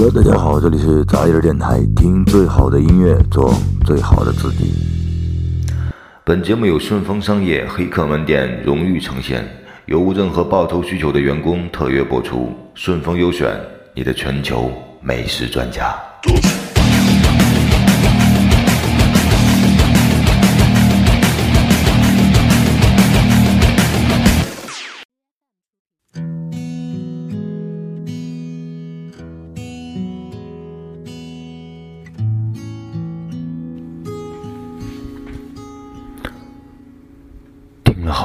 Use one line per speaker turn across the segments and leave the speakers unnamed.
Hello，大家好，这里是杂音电台，听最好的音乐，做最好的自己。本节目由顺丰商业黑客门店荣誉呈现，有无任何报酬需求的员工特约播出。顺丰优选，你的全球美食专家。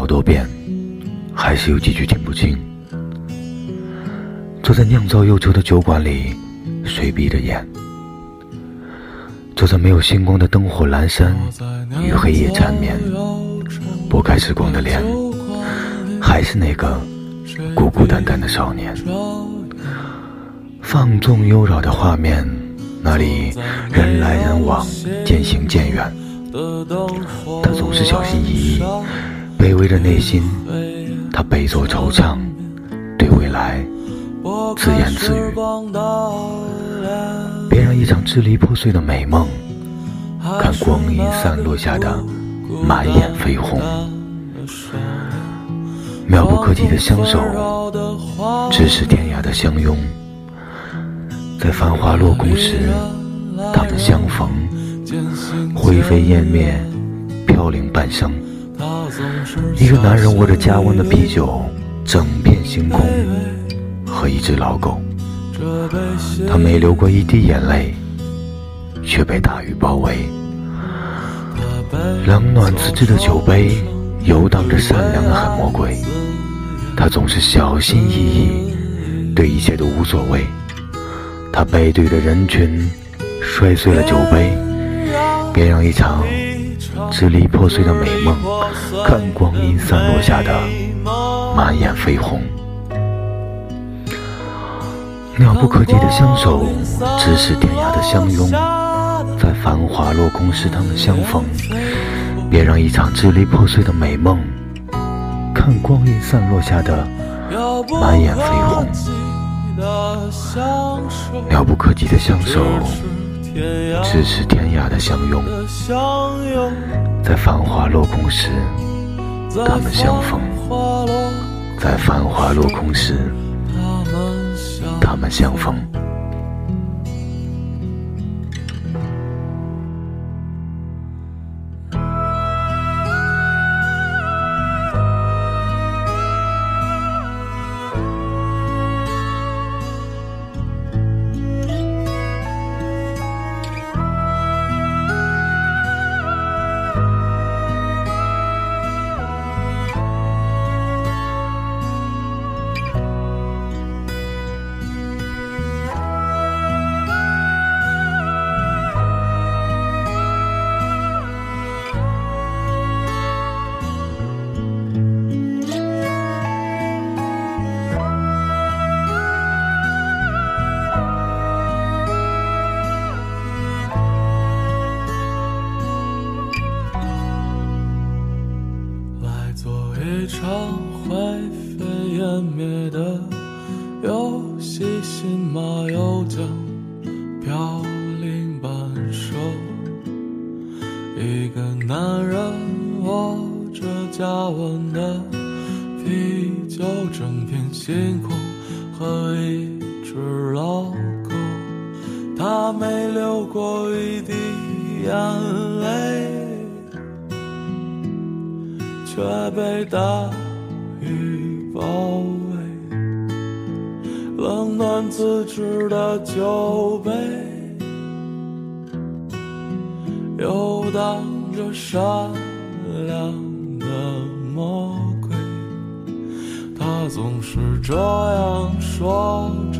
好多遍，还是有几句听不清。坐在酿造忧愁的酒馆里，谁闭着眼；坐在没有星光的灯火阑珊与黑夜缠绵，拨开时光的帘，还是那个孤孤单单的少年。放纵悠扰的画面，那里人来人往，渐行渐远。他总是小心翼翼。卑微的内心，他悲作惆怅，对未来自言自语。别让一场支离破碎的美梦，看光阴散落下的满眼绯红。妙不可及的相守，咫尺天涯的相拥，在繁华落空时，他们相逢。灰飞烟灭，飘零半生。一个男人握着加温的啤酒，整片星空和一只老狗。他没流过一滴眼泪，却被大雨包围。冷暖自知的酒杯，游荡着善良的狠魔鬼。他总是小心翼翼，对一切都无所谓。他背对着人群，摔碎了酒杯，别让一场。支离破碎的美梦，看光阴散落下的满眼绯红。妙不可及的相守，咫尺天涯的相拥，在繁华落空时他们相逢。别让一场支离破碎的美梦，看光阴散落下的满眼绯红。妙不可及的相守。咫尺天涯的相拥，在繁华落空时，他们相逢；在繁华落空时，他们相逢。
一场灰飞烟灭的游戏，新马又将飘零半生。一个男人握着加温的啤酒，整片星空和一只老狗，他没流过一滴眼泪。却被大雨包围，冷暖自知的酒杯，游荡着善良的魔鬼。他总是这样说着，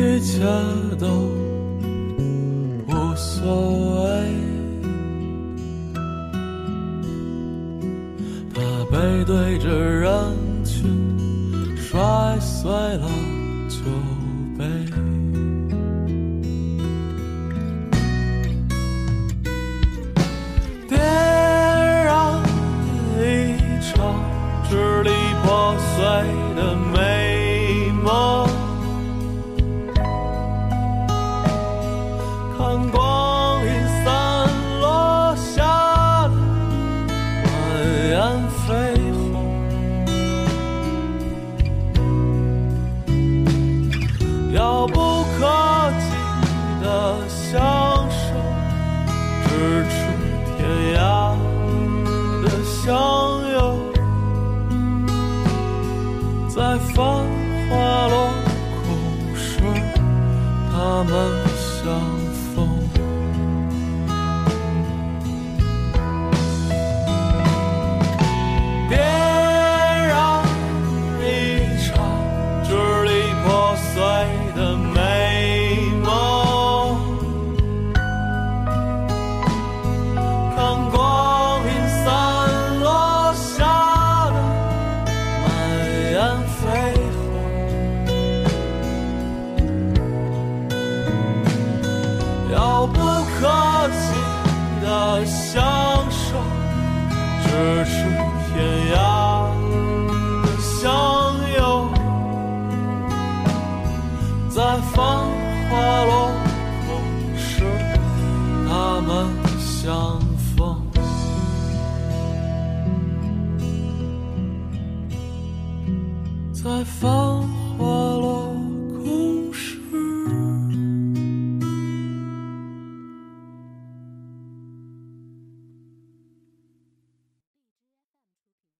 一切都无所谓。背对着人群，摔碎了在繁华落后时他们相逢。在繁华